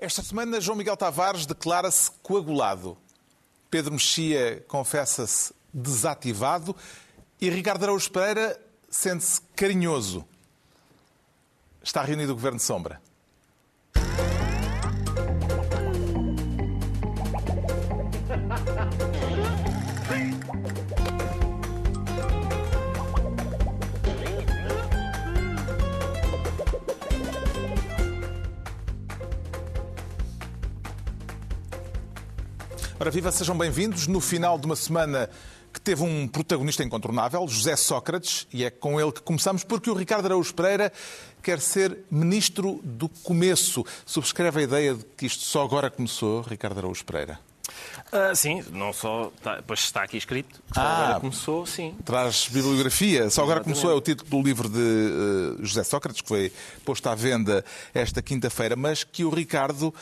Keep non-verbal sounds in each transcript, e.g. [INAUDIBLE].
Esta semana, João Miguel Tavares declara-se coagulado. Pedro Mexia confessa-se desativado e Ricardo Araújo Pereira sente-se carinhoso. Está reunido o Governo de Sombra. Ora, viva, sejam bem-vindos. No final de uma semana que teve um protagonista incontornável, José Sócrates, e é com ele que começamos, porque o Ricardo Araújo Pereira quer ser ministro do começo. Subscreve a ideia de que isto só agora começou, Ricardo Araújo Pereira? Uh, sim, não só. Tá, pois está aqui escrito. Só ah, agora começou, sim. Traz bibliografia. Só agora Exatamente. começou é o título do livro de uh, José Sócrates, que foi posto à venda esta quinta-feira, mas que o Ricardo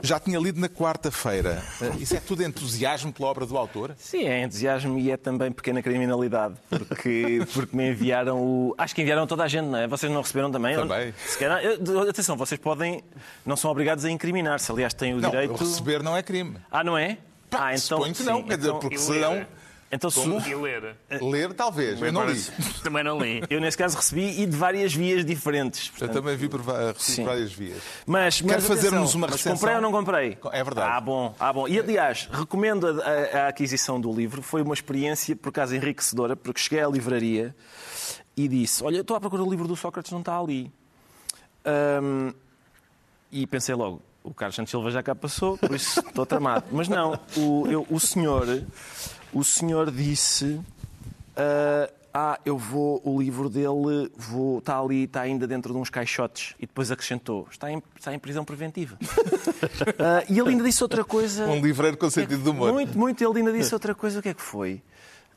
já tinha lido na quarta-feira. Isso é tudo entusiasmo pela obra do autor? Sim, é entusiasmo e é também pequena criminalidade, porque, [LAUGHS] porque me enviaram o. Acho que enviaram toda a gente, não é? Vocês não receberam também? Também. Calhar... Atenção, vocês podem. Não são obrigados a incriminar-se, aliás, têm o não, direito. Receber não é crime. Ah, não é? Pá, ah, então. Suponho que não, quer dizer, então, porque senão. Então, Como? E ler? Ler, talvez. Eu não li. [LAUGHS] Também não li. Eu, nesse caso, recebi e de várias vias diferentes. Portanto... Eu também vi por várias vias. Mas, mas Quer fazer-nos uma recensão? comprei ou não comprei? É verdade. Ah, bom. Ah, bom. E, aliás, recomendo a, a, a aquisição do livro. Foi uma experiência, por acaso, enriquecedora, porque cheguei à livraria e disse, olha, estou à procura do livro do Sócrates, não está ali. Um, e pensei logo, o Carlos Santos Silva já cá passou, por isso estou tramado. Mas não, o, eu, o senhor o senhor disse: uh, Ah, eu vou, o livro dele vou, está ali, está ainda dentro de uns caixotes. E depois acrescentou: Está em, está em prisão preventiva. uh, [LAUGHS] e ele ainda disse outra coisa. Um livreiro com sentido de humor. Muito, muito. Ele ainda disse outra coisa. O que é que foi?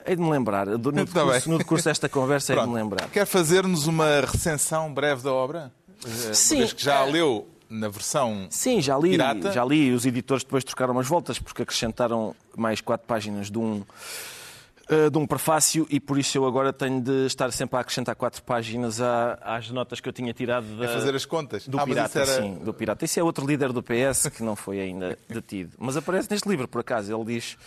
Hei de me lembrar. No decurso, no decurso desta conversa, hei de me lembrar. Quer fazer-nos uma recensão breve da obra? Sim. Uma vez que já leu na versão Sim, já li, pirata. já li. Os editores depois trocaram umas voltas porque acrescentaram mais quatro páginas de um eh, de um prefácio e por isso eu agora tenho de estar sempre a acrescentar quatro páginas às notas que eu tinha tirado da, a fazer as contas do ah, pirata, era... sim, do pirata. Esse é outro líder do PS que não foi ainda detido, mas aparece neste livro por acaso. Ele diz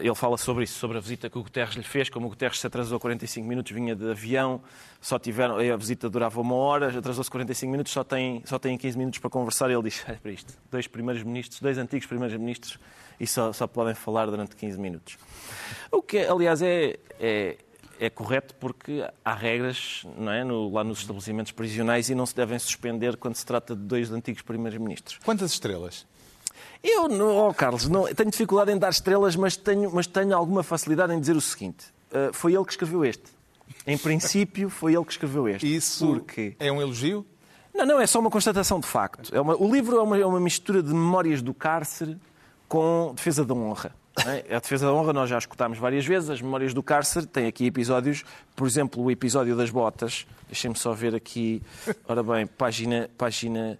ele fala sobre isso, sobre a visita que o Guterres lhe fez, como o Guterres se atrasou 45 minutos, vinha de avião, só tiveram, a visita durava uma hora, atrasou-se 45 minutos, só tem, só tem 15 minutos para conversar. E ele diz: [LAUGHS] é para isto, dois primeiros ministros, dois antigos primeiros ministros, e só, só podem falar durante 15 minutos. O que, aliás, é, é, é correto porque há regras não é, no, lá nos estabelecimentos prisionais e não se devem suspender quando se trata de dois antigos primeiros ministros. Quantas estrelas? Eu, oh Carlos, não, tenho dificuldade em dar estrelas, mas tenho, mas tenho alguma facilidade em dizer o seguinte: uh, foi ele que escreveu este. Em princípio, foi ele que escreveu este. Isso porque... é um elogio? Não, não, é só uma constatação de facto. É uma, o livro é uma, é uma mistura de memórias do cárcere com defesa da honra. É? A defesa da honra nós já escutámos várias vezes. As memórias do cárcere têm aqui episódios, por exemplo, o episódio das botas. Deixem-me só ver aqui. Ora bem, página, página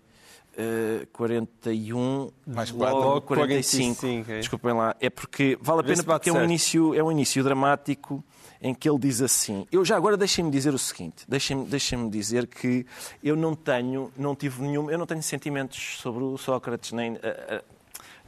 uh, 41, Mais 4, logo 45. 45 é. Desculpem lá. É porque vale a pena porque é um, início, é um início dramático em que ele diz assim. Eu já agora deixem-me dizer o seguinte, deixem-me deixem dizer que eu não tenho, não tive nenhum, eu não tenho sentimentos sobre o Sócrates nem uh, uh,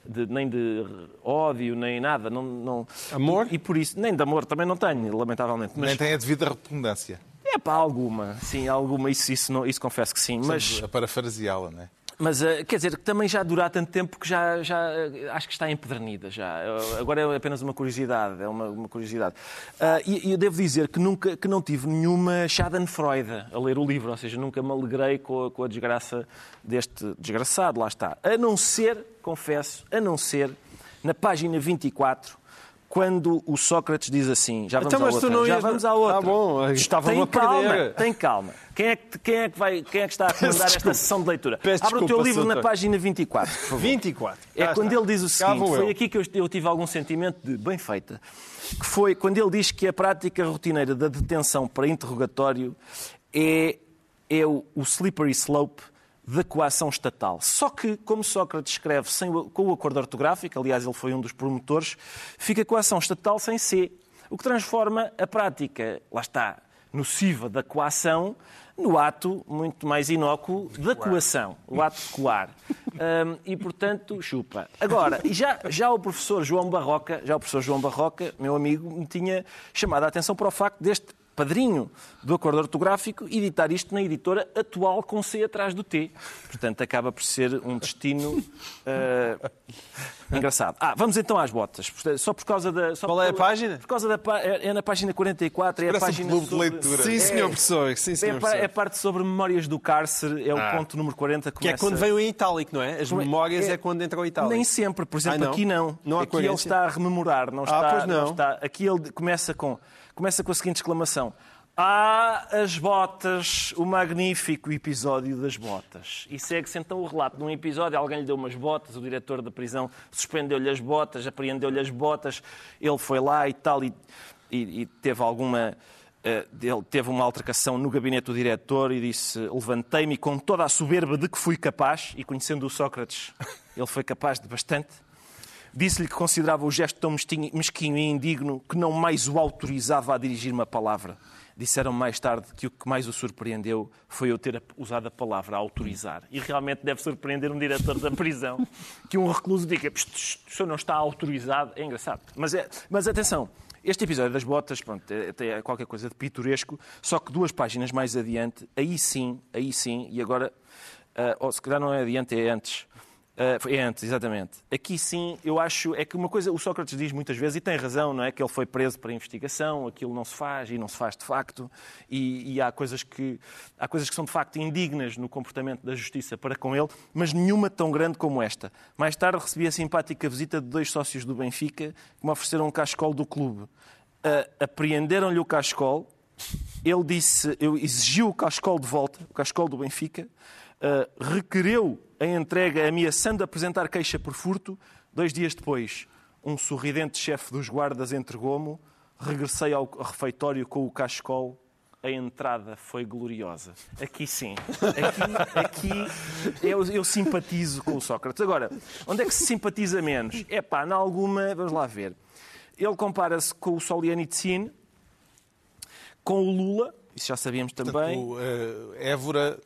de, nem de ódio, nem nada. Não, não... Amor? E, e, por isso, nem de amor também não tenho, lamentavelmente. Mas... Nem tem a devida repugnancia. É para alguma, sim, alguma, isso, isso, não, isso confesso que sim. Mas... A parafraseá-la, não é? Mas, eh, quer dizer, também já dura há tanto tempo que já, já eh, acho que está empedernida já. Agora é apenas uma curiosidade, é uma, uma curiosidade. Uh, e, eu devo dizer que nunca que não tive nenhuma schadenfreude a ler o livro, ou seja, nunca me alegrei com a, com a desgraça deste desgraçado, lá está. A não ser, confesso, a não ser na página 24, quando o Sócrates diz assim, já vamos então, à outra, já vamos à outra. Ah, bom, tem calma, tem calma. Quem é, que, quem, é que vai, quem é que está a comandar esta sessão de leitura? Peço Abre desculpa, o teu livro na página 24, por favor. 24. É ah, quando está. ele diz o seguinte, foi aqui que eu, eu tive algum sentimento de bem feita, que foi quando ele diz que a prática rotineira da detenção para interrogatório é, é o, o slippery slope da coação estatal. Só que, como Sócrates escreve sem, com o acordo ortográfico, aliás, ele foi um dos promotores, fica coação estatal sem C, o que transforma a prática, lá está, nociva da coação no ato muito mais inócuo da coação, o ato de coar. [LAUGHS] Um, e, portanto, chupa. Agora, já, já o professor João Barroca, já o professor João Barroca, meu amigo, me tinha chamado a atenção para o facto deste padrinho do acordo ortográfico, editar isto na editora atual com C atrás do T. Portanto, acaba por ser um destino uh, [LAUGHS] engraçado. Ah, vamos então às botas. Só por causa da. Qual é a página? Por causa da. É, é na página 44, é a página. Um sobre... de leitura. Sim, senhor professor. Sim, senhor é, professor. é parte sobre memórias do cárcere, é o ah. ponto número 40. Começa... Que é quando veio em itálico, não é? As memórias é, é quando entrou em itálico. Nem sempre, por exemplo, ah, não? aqui não. não aqui ele está a rememorar, não está. Ah, pois não. não está... Aqui ele começa com, começa com a seguinte exclamação. Há as botas, o magnífico episódio das botas. E segue-se então o relato de um episódio. Alguém lhe deu umas botas, o diretor da prisão suspendeu-lhe as botas, apreendeu-lhe as botas, ele foi lá e tal, e, e, e teve alguma. Uh, ele teve uma altercação no gabinete do diretor e disse: Levantei-me com toda a soberba de que fui capaz, e conhecendo o Sócrates, ele foi capaz de bastante. Disse-lhe que considerava o gesto tão mesquinho e indigno que não mais o autorizava a dirigir uma palavra. Disseram mais tarde que o que mais o surpreendeu foi eu ter usado a palavra autorizar. E realmente deve surpreender um diretor da prisão [LAUGHS] que um recluso diga: o senhor não está autorizado. É engraçado. Mas, é, mas atenção, este episódio das botas, pronto, é, é qualquer coisa de pitoresco, só que duas páginas mais adiante, aí sim, aí sim, e agora, uh, ou se calhar não é adiante, é antes. Uh, é antes, exatamente. Aqui sim, eu acho, é que uma coisa, o Sócrates diz muitas vezes, e tem razão, não é? Que ele foi preso para investigação, aquilo não se faz e não se faz de facto, e, e, há, coisas que, há coisas que são de facto indignas no comportamento da justiça para com ele, mas nenhuma tão grande como esta. Mais tarde recebi a simpática visita de dois sócios do Benfica que me ofereceram um cascol do clube. Uh, apreenderam-lhe o cascol, ele disse, eu exigiu o cascol de volta, o cascol do Benfica, uh, requereu a entrega ameaçando apresentar queixa por furto. Dois dias depois, um sorridente chefe dos guardas entregou-me. Regressei ao refeitório com o cascol. A entrada foi gloriosa. Aqui sim. Aqui, aqui eu, eu, simpatizo com o Sócrates. Agora, onde é que se simpatiza menos? É pá, em alguma. Vamos lá ver. Ele compara-se com o Solianitsyn, com o Lula, isso já sabíamos também. Portanto, o, uh, Évora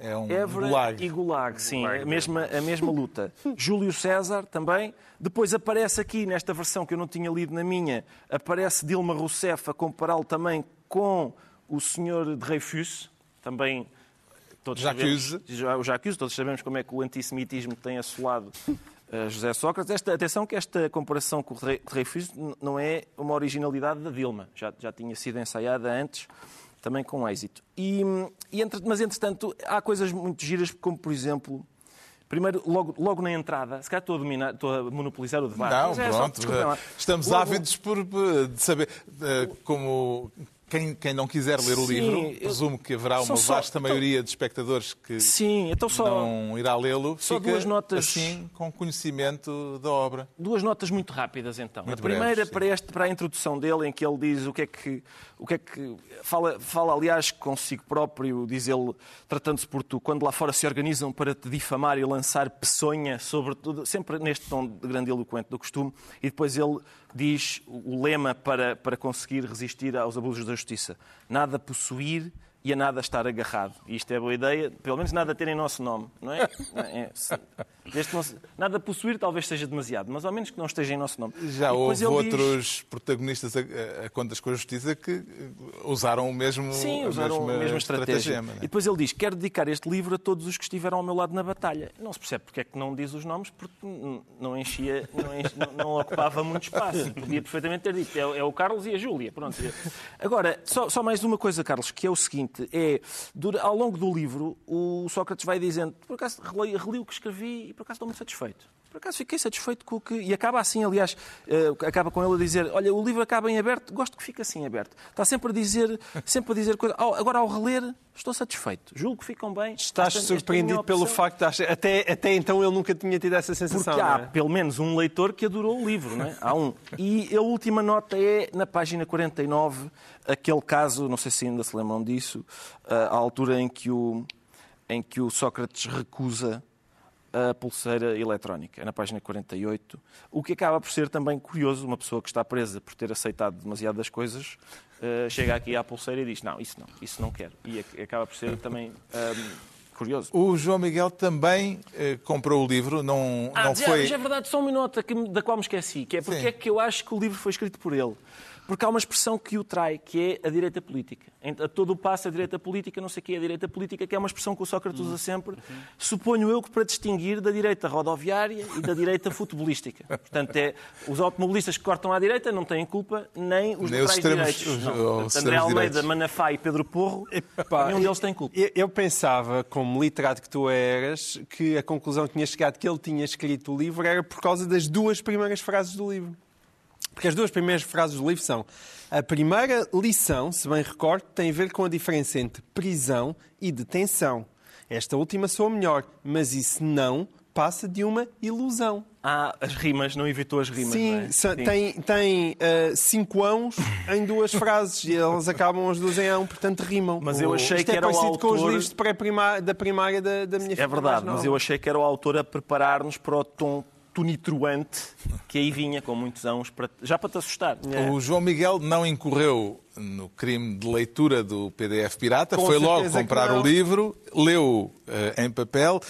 é um Évora gulag. e Gulag, sim, gulag. A, mesma, a mesma luta. [LAUGHS] Júlio César também. Depois aparece aqui, nesta versão que eu não tinha lido na minha, aparece Dilma Rousseff a compará-lo também com o senhor de Reifus, também todos Jacques. sabemos, o Jacques, todos sabemos como é que o antissemitismo tem assolado uh, José Sócrates. Esta, atenção que esta comparação com o Reifus não é uma originalidade da Dilma, já, já tinha sido ensaiada antes também com êxito. E, e entre, mas, entretanto, há coisas muito giras, como, por exemplo, Primeiro, logo, logo na entrada, se calhar estou a, dominar, estou a monopolizar o debate. Não, é pronto. Só, estamos logo... ávidos por, de saber uh, como quem, quem não quiser ler o Sim, livro, presumo que haverá uma só, vasta então, maioria de espectadores que Sim, então só, não irá lê-lo. Só duas notas. Assim, com conhecimento da obra. Duas notas muito rápidas, então. Muito a primeira breves, para, este, para a introdução dele, em que ele diz o que é que. O que, é que fala, fala, aliás, consigo próprio, diz ele, tratando-se por tu, quando lá fora se organizam para te difamar e lançar peçonha sobre tudo, sempre neste tom de grande eloquente do costume, e depois ele diz o lema para, para conseguir resistir aos abusos da justiça: nada possuir e a nada estar agarrado. E isto é boa ideia, pelo menos nada ter em nosso nome, não é? é não, nada possuir talvez seja demasiado, mas ao menos que não esteja em nosso nome. Já houve outros diz... protagonistas a, a, contas com a justiça que usaram o mesmo Sim, usaram a mesma estratégia. Né? E depois ele diz, quero dedicar este livro a todos os que estiveram ao meu lado na batalha. Não se percebe porque é que não diz os nomes, porque não enchia, não, enchia, não, ocupava muito espaço. Podia perfeitamente ter dito, é, é, o Carlos e a Júlia. Pronto. Agora, só, só mais uma coisa, Carlos, que é o seguinte, é, ao longo do livro, o Sócrates vai dizendo, por acaso reli, reli o que escrevi e por acaso estou muito satisfeito. Por acaso fiquei satisfeito com o que. E acaba assim, aliás, uh, acaba com ele a dizer: Olha, o livro acaba em aberto, gosto que fique assim aberto. Está sempre a dizer, [LAUGHS] sempre a dizer coisas. agora, ao reler, estou satisfeito. Julgo que ficam bem. Estás esta, surpreendido esta pelo facto de até, até então ele nunca tinha tido essa sensação. Porque há é? pelo menos um leitor que adorou o livro, não é? Há um. E a última nota é na página 49, aquele caso, não sei se ainda se lembram disso, a altura em que o, em que o Sócrates recusa a pulseira eletrónica, é na página 48, o que acaba por ser também curioso, uma pessoa que está presa por ter aceitado demasiadas coisas, uh, chega aqui à pulseira e diz, não, isso não, isso não quero. E acaba por ser também... Um, curioso. O João Miguel também uh, comprou o livro, não, ah, não já, foi... Já é verdade, só uma nota que, da qual me esqueci, que é porque Sim. é que eu acho que o livro foi escrito por ele. Porque há uma expressão que o trai, que é a direita política. A todo o passo a direita política, não sei o que é a direita política, que é uma expressão que o Sócrates usa sempre, suponho eu que para distinguir da direita rodoviária e da direita [LAUGHS] futebolística. Portanto, é, os automobilistas que cortam à direita não têm culpa, nem os nem direitos. Os, os, André Almeida, direitos. Manafá e Pedro Porro, Epá, nenhum deles tem culpa. Eu, eu, pensava, como literato que tu eras, que a conclusão que tinha chegado que ele tinha escrito o livro era por causa das duas primeiras frases do livro. Porque as duas primeiras frases do livro são: a primeira lição, se bem recordo, tem a ver com a diferença entre prisão e detenção. Esta última soa melhor, mas isso não passa de uma ilusão. Ah, as rimas, não evitou as rimas. Sim, é? Sim. tem, tem uh, cinco ãos em duas frases e elas acabam as duas em ão, portanto rimam. Mas eu achei Isto que é era o autor... com os livros de pré-primária, da primária da, da minha É verdade, mas eu achei que era o autor a preparar-nos para o tom tunitruante que aí vinha com muitos anos, para, já para te assustar. O João Miguel não incorreu no crime de leitura do PDF pirata, com foi logo comprar o livro, leu uh, em papel.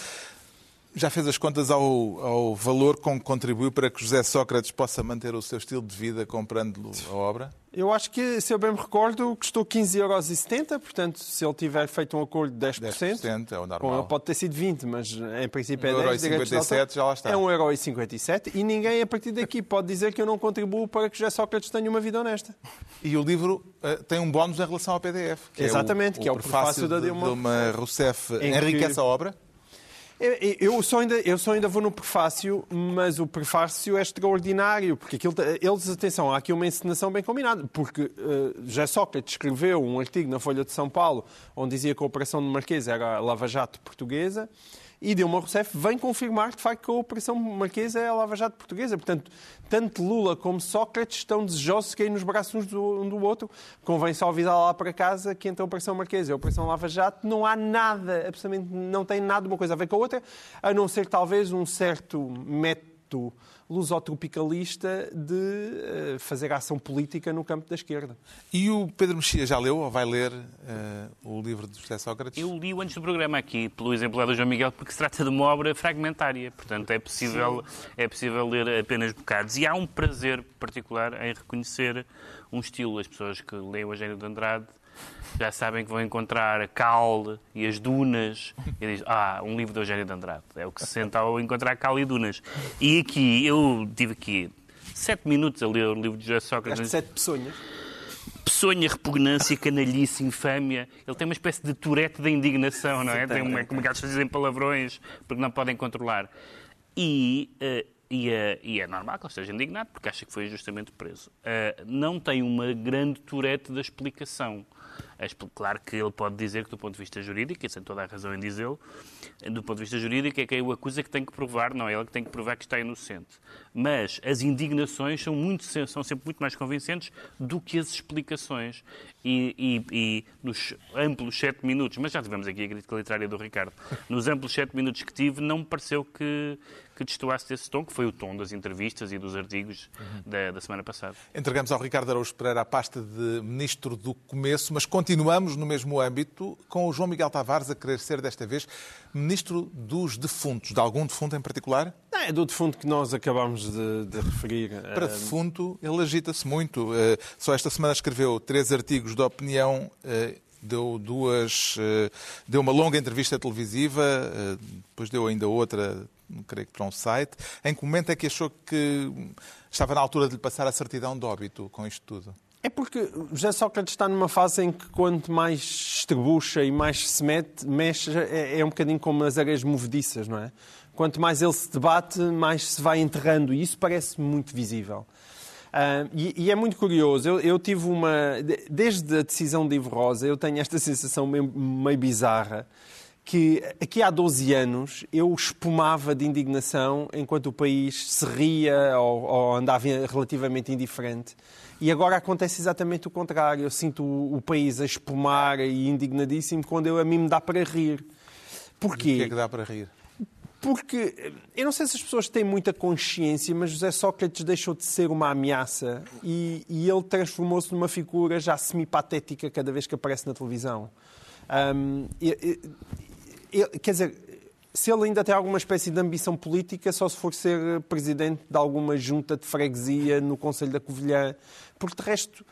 Já fez as contas ao, ao valor com que contribuiu para que José Sócrates possa manter o seu estilo de vida comprando a obra? Eu acho que, se eu bem me recordo, custou 15,70 euros, portanto, se ele tiver feito um acordo de 10%, 10% é o normal. Bom, pode ter sido 20, mas em princípio é 10. 1,57 já lá está. É 1,57€ e ninguém a partir daqui pode dizer que eu não contribuo para que José Sócrates tenha uma vida honesta. E o livro uh, tem um bónus em relação ao PDF. Que Exatamente, é o, que é o prefácio, prefácio da Dilma, Dilma Rousseff. Enriquece que... a obra? Eu só, ainda, eu só ainda vou no prefácio, mas o prefácio é extraordinário, porque aquilo, eles, atenção, há aqui uma encenação bem combinada, porque uh, já Sócrates escreveu um artigo na Folha de São Paulo onde dizia que a Operação de Marquês era a Lava Jato portuguesa, e Dilma Rousseff vem confirmar, de facto, que a Operação Marquesa é a Lava Jato portuguesa. Portanto, tanto Lula como Sócrates estão desejosos de cair nos braços um do, um do outro. Convém só avisar lá para casa que entre a Operação Marquesa e a Operação Lava Jato não há nada, absolutamente não tem nada uma coisa a ver com a outra, a não ser talvez um certo método lusotropicalista de uh, fazer ação política no campo da esquerda. E o Pedro Mexia já leu ou vai ler uh, o livro de José Sócrates? Eu li-o antes do programa aqui, pelo exemplo do João Miguel, porque se trata de uma obra fragmentária. Portanto, é possível, é possível ler apenas bocados. E há um prazer particular em reconhecer um estilo. As pessoas que leem o Eugênio de Andrade já sabem que vão encontrar a cal e as dunas. E diz, ah, um livro de Eugênio de Andrade. É o que se senta ao encontrar cal e dunas. E aqui, eu tive aqui sete minutos a ler o livro de José Sócrates. Sete peçonhas. Peçonha, repugnância, canalhice, infâmia. Ele tem uma espécie de turete da indignação, não é? Tem uma, como gatos dizem palavrões porque não podem controlar. E, uh, e, uh, e, é normal que ele esteja indignado porque acha que foi injustamente preso. Uh, não tem uma grande turete da explicação. É claro que ele pode dizer que, do ponto de vista jurídico, e tem toda a razão em dizê-lo, do ponto de vista jurídico, é quem o acusa que tem que provar, não é ele que tem que provar que está inocente. Mas as indignações são, muito, são sempre muito mais convincentes do que as explicações. E, e, e, nos amplos sete minutos, mas já tivemos aqui a crítica literária do Ricardo, nos amplos sete minutos que tive, não me pareceu que, que destoasse desse tom, que foi o tom das entrevistas e dos artigos uhum. da, da, semana passada. Entregamos ao Ricardo Araújo Pereira a pasta de Ministro do Começo, mas continuamos no mesmo âmbito, com o João Miguel Tavares a querer ser, desta vez, Ministro dos Defuntos. De algum defunto em particular? Não, é do defunto que nós acabamos de, de referir. Para defunto, ele agita-se muito. Eh, só esta semana escreveu três artigos de opinião eh, deu duas eh, deu uma longa entrevista televisiva depois deu ainda outra creio que para um site em que momento é que achou que estava na altura de lhe passar a certidão de óbito com isto tudo é porque José Sócrates está numa fase em que quanto mais estrebucha e mais se mete, mexe, é, é um bocadinho como as areias movediças, não é? Quanto mais ele se debate, mais se vai enterrando. E isso parece muito visível. E, é muito curioso. Eu, eu, tive uma. Desde a decisão de Ivo Rosa, eu tenho esta sensação meio, meio bizarra que aqui há 12 anos eu espumava de indignação enquanto o país se ria ou, ou andava relativamente indiferente. E agora acontece exatamente o contrário. Eu sinto o, o país a espumar e indignadíssimo quando eu, a mim me dá para rir. Porquê? O que é que dá para rir? Porque eu não sei se as pessoas têm muita consciência, mas José Sócrates deixou de ser uma ameaça e, e ele transformou-se numa figura já semi-patética cada vez que aparece na televisão. Um, quer dizer, se ele ainda tem alguma espécie de ambição política, só se for ser presidente de alguma junta de freguesia no Conselho da Covilhã, porque de resto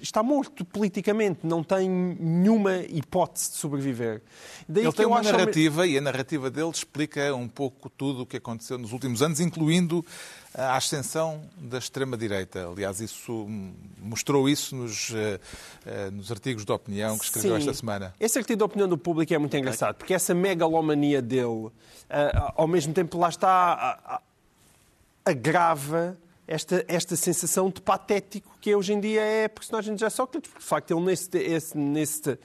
está morto politicamente, não tem nenhuma hipótese de sobreviver. Daí Ele tem uma narrativa e a narrativa dele explica um pouco tudo o que aconteceu nos últimos anos, incluindo a ascensão da extrema-direita. Aliás, isso mostrou isso nos, uh, uh, nos artigos de opinião que escreveu Sim. esta semana. Esse artigo de opinião do público é muito engraçado, porque essa megalomania dele, uh, ao mesmo tempo, lá está, agrava esta, esta sensação de patético que hoje em dia é a personagem de José Sócrates, porque de facto ele nesse, esse, nesse,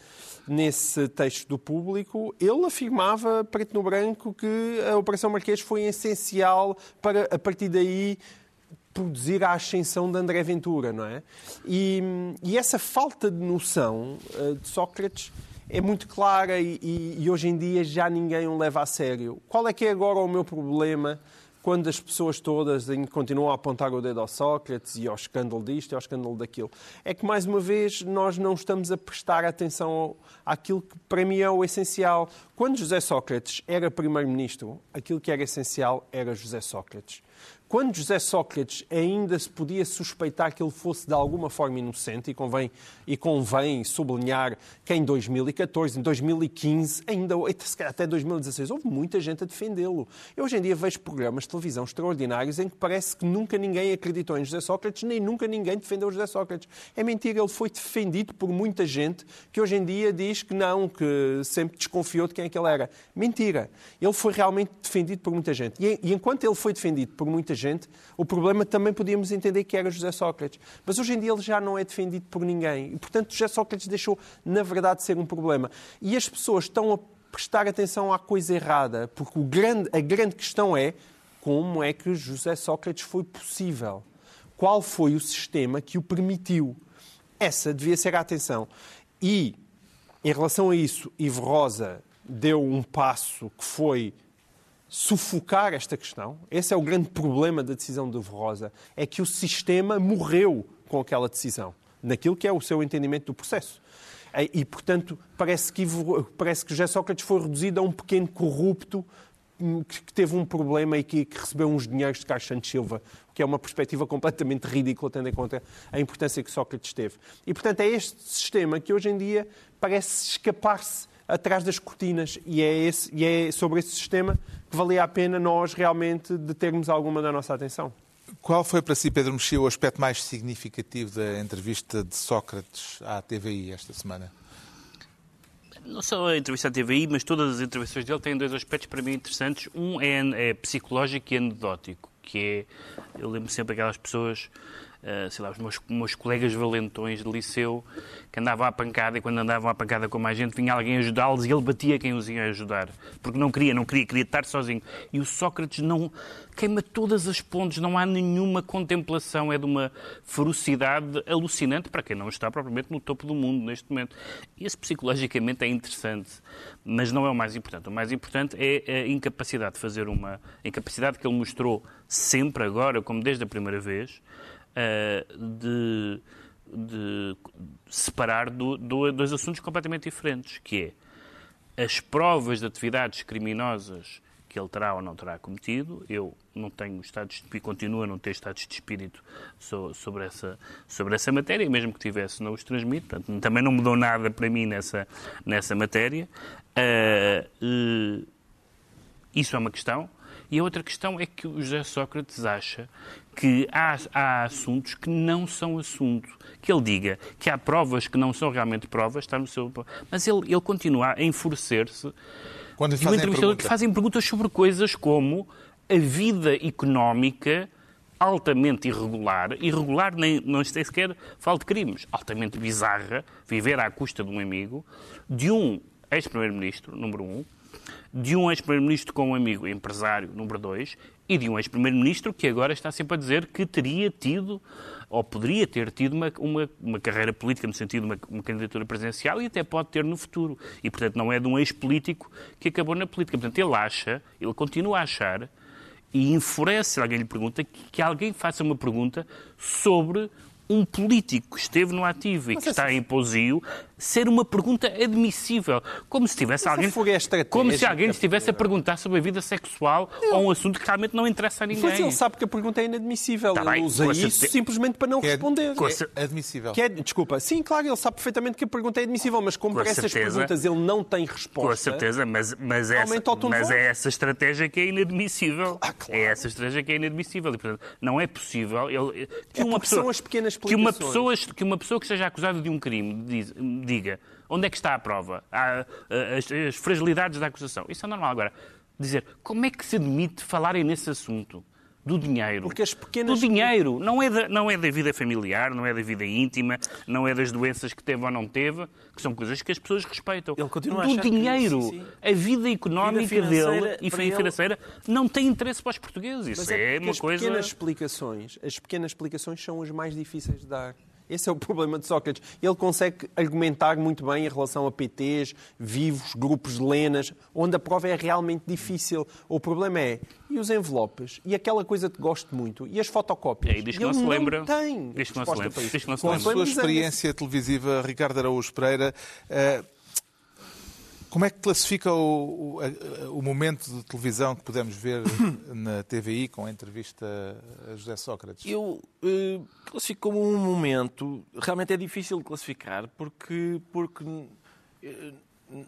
nesse texto do público, ele afirmava, preto no branco, que a Operação Marquês foi essencial para, a partir daí, produzir a ascensão de André Ventura, não é? E, e essa falta de noção uh, de Sócrates é muito clara e, e, e hoje em dia já ninguém o leva a sério. Qual é que é agora o meu problema quando as pessoas todas continuam a apontar o dedo ao Sócrates e ao escândalo disto e ao escândalo daquilo. É que, mais uma vez, nós não estamos a prestar atenção àquilo que para mim é o essencial. Quando José Sócrates era primeiro-ministro, aquilo que era essencial era José Sócrates. Quando José Sócrates ainda se podia suspeitar que ele fosse de alguma forma inocente, e convém, e convém sublinhar que em 2014, em 2015, ainda até 2016, houve muita gente a defendê-lo. Eu hoje em dia vejo programas de televisão extraordinários em que parece que nunca ninguém acreditou em José Sócrates, nem nunca ninguém defendeu José Sócrates. É mentira, ele foi defendido por muita gente que hoje em dia diz que não, que sempre desconfiou de quem é que ele era. Mentira. Ele foi realmente defendido por muita gente. E, e enquanto ele foi defendido por muita gente, o problema também podíamos entender que era José Sócrates. Mas hoje em dia ele já não é defendido por ninguém. E, portanto, José Sócrates deixou, na verdade, de ser um problema. E as pessoas estão a prestar atenção à coisa errada, porque grande, a grande questão é como é que José Sócrates foi possível? Qual foi o sistema que o permitiu? Essa devia ser a atenção. E, em relação a isso, Ivo Rosa deu um passo que foi sufocar esta questão. Esse é o grande problema da decisão de Rosa, é que o sistema morreu com aquela decisão, naquilo que é o seu entendimento do processo. E, portanto, parece que, parece que José Sócrates foi reduzido a um pequeno corrupto hum, que teve um problema e que, recebeu uns dinheiros de Carlos Santos Silva, que é uma perspectiva completamente ridícula, tendo em conta a importância que Sócrates teve. E, portanto, é este sistema que hoje em dia parece escapar-se atrás das cortinas. E é, esse, e é sobre esse sistema que valia a pena nós realmente determos alguma da nossa atenção. Qual foi para si, Pedro Mexia, o aspecto mais significativo da entrevista de Sócrates à TVI esta semana? Não só a entrevista à TVI, mas todas as entrevistas dele têm dois aspectos para mim interessantes. Um é, é psicológico e anedótico, que é, eu lembro sempre aquelas pessoas uh, sei lá, os meus, meus colegas valentões de liceu que andavam à pancada e quando andavam à pancada com mais gente vinha alguém ajudá-los e ele batia quem os ia ajudar. Porque não queria, não queria, queria estar sozinho. E o Sócrates não queima todas as pontes, não há nenhuma contemplação, é de uma ferocidade alucinante para quem não está propriamente no topo do mundo neste momento. Esse psicologicamente é interessante, mas não é o mais importante. O mais importante é a incapacidade de fazer uma. A incapacidade que ele mostrou sempre agora, como desde a primeira vez, eh, de, de, separar do, do, dois assuntos completamente diferentes, que é as provas de atividades criminosas que ele terá ou não terá cometido. Eu não tenho estado de, e continuo a não ter estados de espírito sobre essa, sobre essa matéria, mesmo que tivesse, não os transmito. Portanto, também não mudou nada para mim nessa, nessa matéria. Uh, uh, isso é uma questão. E a outra questão é que o José Sócrates acha que há, há, assuntos que não são assunto. Que ele diga que há provas que não são realmente provas, está no seu. Mas ele, ele continua a enfurecer-se. Quando lhe fazem entrevistador que fazem perguntas sobre coisas como a vida económica altamente irregular, irregular nem não sei sequer falo de crimes, altamente bizarra, viver à custa de um amigo, de um ex-primeiro-ministro, número um, de um ex-primeiro-ministro com um amigo empresário, número dois, e de um ex-primeiro-ministro que agora está sempre a dizer que teria tido ou poderia ter tido uma, uma, uma carreira política no sentido de uma, uma, candidatura presidencial e até pode ter no futuro. E, portanto, não é de um ex-político que acabou na política. Portanto, ele acha, ele continua a achar e enfurece se alguém lhe pergunta que, que alguém faça uma pergunta sobre um político que esteve no ativo e Mas que está em posio ser uma pergunta admissível. Como se tivesse alguém. Como se alguém estivesse a perguntar sobre a vida sexual ou um assunto que realmente não interessa a ninguém. Mas ele sabe que a pergunta é inadmissível. Tá ele bem, usa isso certeza. simplesmente para não que é responder. É, admissível. Que é, desculpa, sim, claro, ele sabe perfeitamente que a pergunta é admissível, mas como para essas perguntas ele não tem resposta. Com certeza, mas, mas, essa, mas é essa estratégia que é inadmissível. Ah, claro. É essa estratégia que é inadmissível. E, portanto, não é possível ele, que, é uma pessoa, são as pequenas que uma pessoa que uma pessoa que seja acusada de um crime diz, diga onde é que está a prova, as, as fragilidades da acusação. Isso é normal. Agora, dizer como é que se admite falarem nesse assunto? Do dinheiro. Porque as pequenas... Do dinheiro. Não é, da, não é da vida familiar, não é da vida íntima, não é das doenças que teve ou não teve, que são coisas que as pessoas respeitam. Ele continua do a dinheiro. Que, sim, sim. A vida económica vida dele e financeira ele... não tem interesse para os portugueses. Isso Mas é, é uma as coisa... Pequenas explicações, as pequenas explicações são as mais difíceis de dar. Esse é o [LAUGHS] problema de Sócrates. Ele consegue argumentar muito bem em relação a PTs, vivos, grupos de lenas, onde a prova é realmente difícil. O problema é, e os envelopes? E aquela coisa que gosto muito? E as fotocópias? E diz que não se lembra. tem. Diz que não se lembra. Diz que não se Com a sua experiência televisiva, Ricardo Araújo Pereira, uh, como é que classifica o, o, o, momento de televisão que podemos ver [COUGHS] na TVI com a entrevista a José Sócrates? Eu uh, classifico como um momento. Realmente é difícil de classificar porque, porque uh,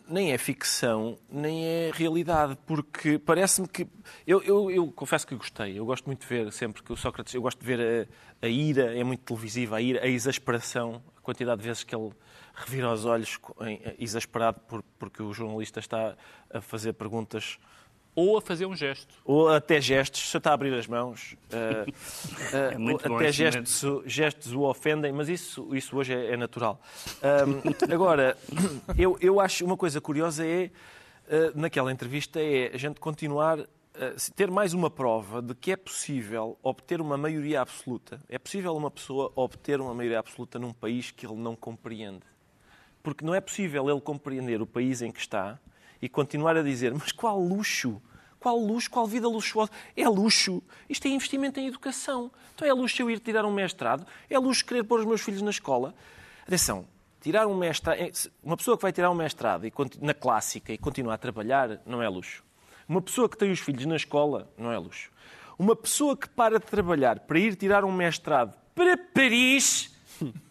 nem é ficção, nem é realidade. Porque parece-me que. Eu, eu, eu, confesso que gostei. Eu gosto muito de ver sempre que o Sócrates. Eu gosto de ver a, a ira, é muito televisiva, a ira, a exasperação, a quantidade de vezes que ele revira os olhos exasperado por, porque o jornalista está a fazer perguntas ou a fazer um gesto. Ou até gestos, se está a abrir as mãos. Uh, uh, [LAUGHS] é muito até gestos, gestos o ofendem, mas isso, isso hoje é, é natural. Um, [LAUGHS] agora, [COUGHS] eu, eu acho uma coisa curiosa é, uh, naquela entrevista, é a gente continuar ter mais uma prova de que é possível obter uma maioria absoluta. É possível uma pessoa obter uma maioria absoluta num país que ele não compreende porque não é possível ele compreender o país em que está e continuar a dizer: mas qual luxo? Qual luxo? Qual vida luxuosa? É luxo. Isto é investimento em educação. Então é luxo eu ir tirar um mestrado? É luxo querer pôr os meus filhos na escola? Atenção, tirar um mestrado, uma pessoa que vai tirar um mestrado na clássica e continuar a trabalhar não é luxo. Uma pessoa que tem os filhos na escola não é luxo. Uma pessoa que para de trabalhar para ir tirar um mestrado para Paris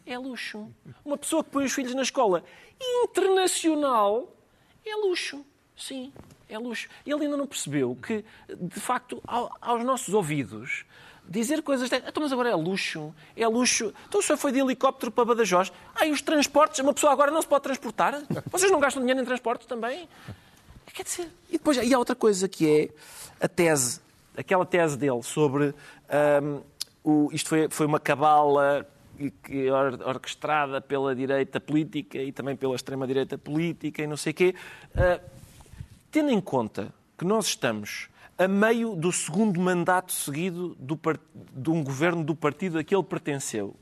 é luxo. Uma pessoa que põe os filhos na escola internacional é luxo. Sim, é luxo. Ele ainda não percebeu que, de facto, aos nossos ouvidos, dizer coisas. Então, mas agora é luxo. É luxo. Então o senhor foi de helicóptero para Badajoz. Ah, e os transportes? Uma pessoa agora não se pode transportar? Vocês não gastam dinheiro em transportes também? Quer dizer. E depois e há outra coisa que é a tese. Aquela tese dele sobre. Um, o, isto foi, foi uma cabala que orquestrada pela direita política e também pela extrema-direita política e não sei o quê. Uh, tendo em conta que nós estamos a meio do segundo mandato seguido do, de um governo do partido a que ele pertenceu,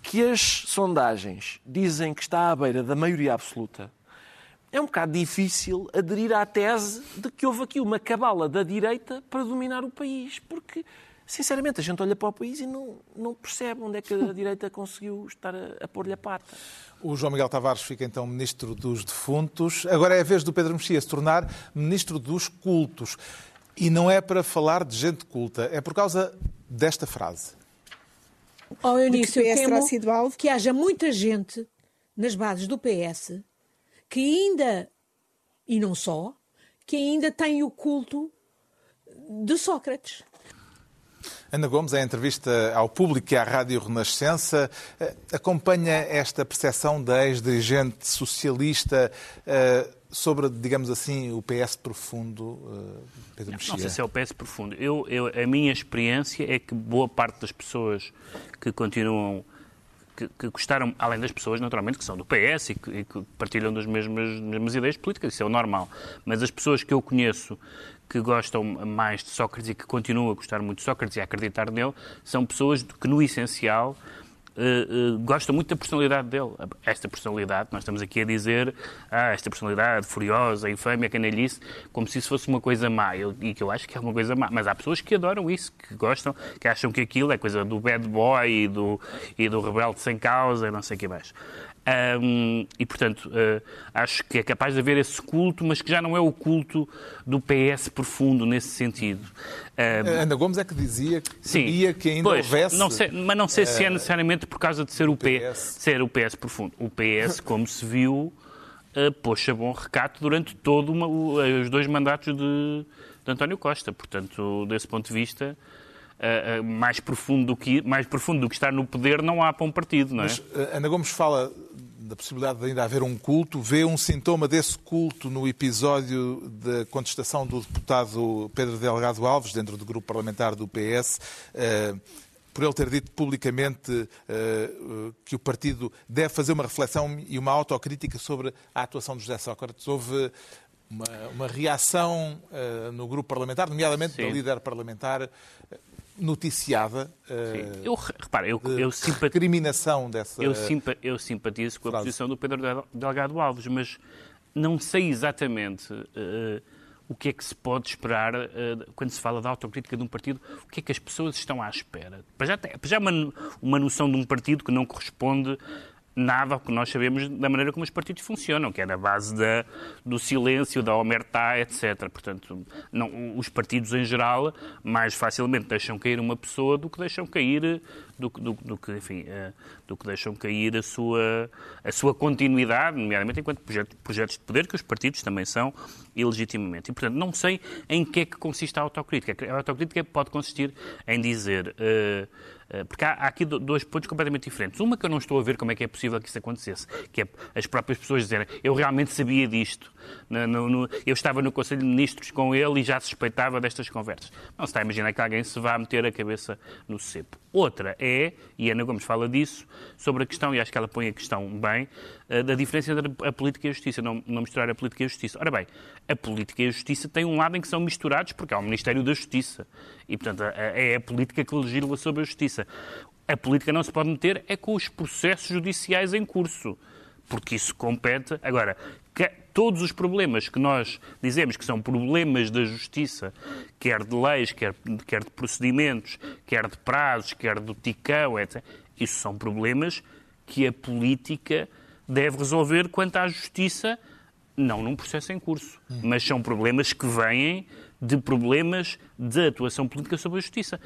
que as sondagens dizem que está à beira da maioria absoluta, é um bocado difícil aderir à tese de que houve aqui uma cabala da direita para dominar o país, porque sinceramente, a gente olha para o país e não, não percebe onde é que a [LAUGHS] direita conseguiu estar a, a pôr-lhe a pata. O João Miguel Tavares fica então ministro dos defuntos. Agora é a vez do Pedro Mexia se tornar ministro dos cultos. E não é para falar de gente culta, é por causa desta frase. Ao início, eu temo que haja muita gente nas bases do PS que ainda, e não só, que ainda tem o culto de Sócrates. Ana Gomes, em entrevista ao público e à Rádio Renascença, eh, acompanha esta percepção da ex-dirigente socialista eh, sobre, digamos assim, o PS profundo, eh, Pedro Mexia? Não sei se é o PS profundo. Eu, eu, a minha experiência é que boa parte das pessoas que continuam que, que, gostaram, além das pessoas, naturalmente, que são do PS e que, e que partilham das mesmas, mesmas ideias políticas, isso é o normal. Mas as pessoas que eu conheço que gostam mais de Sócrates e que continuam a gostar muito de Sócrates e a acreditar nele, são pessoas que, no essencial, uh, uh, gosta muito da personalidade dele. Esta personalidade, nós estamos aqui a dizer, ah, esta personalidade furiosa, infame, canalhice, como se isso fosse uma coisa má. Eu, e que eu acho que é uma coisa má. Mas há pessoas que adoram isso, que gostam, que acham que aquilo é coisa do bad boy e do, e do rebelde sem causa e não sei o que mais. Um, e, portanto, uh, acho que é capaz de haver esse culto, mas que já não é o culto do PS profundo nesse sentido. Um, Ana Gomes é que dizia que sim, que ainda pois, houvesse... Não sei, mas não sei uh, se é necessariamente por causa de ser o, PS. ser o PS profundo. O PS, [LAUGHS] como se viu, uh, pôs a bom recato durante todos os dois mandatos de, de António Costa. Portanto, desse ponto de vista... Uh, uh, mais, profundo do que, mais profundo do que estar no poder não há para um partido, não é? Mas uh, Ana Gomes fala da possibilidade de ainda haver um culto, vê um sintoma desse culto no episódio da contestação do deputado Pedro Delgado Alves, dentro do grupo parlamentar do PS, eh, por ele ter dito publicamente eh, que o partido deve fazer uma reflexão e uma autocrítica sobre a atuação de José Sócrates. Houve uma, uma reação uh, no grupo parlamentar, nomeadamente Sim. da líder parlamentar, noticiada uh, eu, repara, eu, eu recriminação dessa eu, simpa, eu simpatizo com a frase. posição do Pedro Delgado Alves, mas não sei exatamente uh, o que é que se pode esperar uh, quando se fala da autocrítica de um partido, o que é que as pessoas estão à espera. Para já, para já uma, uma noção de um partido que não corresponde nada que nós sabemos da maneira como os partidos funcionam, que é na base da, do silêncio, da omertá, etc. Portanto, não, os partidos em geral mais facilmente deixam cair uma pessoa do que deixam cair do, do, do que, enfim, uh, do que deixam cair a sua, a sua continuidade, nomeadamente enquanto projeto, projetos de poder, que os partidos também são ilegitimamente. E, portanto, não sei em que é que consiste a autocrítica. A autocrítica pode consistir em dizer. Uh, eh, porque há, há, aqui dois pontos completamente diferentes. Uma que eu não estou a ver como é que é possível que isso acontecesse, que é as próprias pessoas dizerem eu realmente sabia disto. No, no, eu estava no Conselho de Ministros com ele e já suspeitava destas conversas. Não se está a imaginar que alguém se vá meter a cabeça no cepo. Outra é, e Ana Gomes fala disso, sobre a questão, e acho que ela põe a questão bem, eh, da diferença entre a política e a justiça, não, não misturar a política e a justiça. Ora bem, a política e a justiça têm um lado em que são misturados, porque há o Ministério da Justiça. E, portanto, é a política que legisla sobre a justiça. A política não se pode meter é com os processos judiciais em curso, porque isso compete. Agora, todos os problemas que nós dizemos que são problemas da justiça, quer de leis, quer, quer de procedimentos, quer de prazos, quer do ticão, etc., isso são problemas que a política deve resolver quanto à justiça, não num processo em curso, mas são problemas que vêm de problemas de atuação política sobre a justiça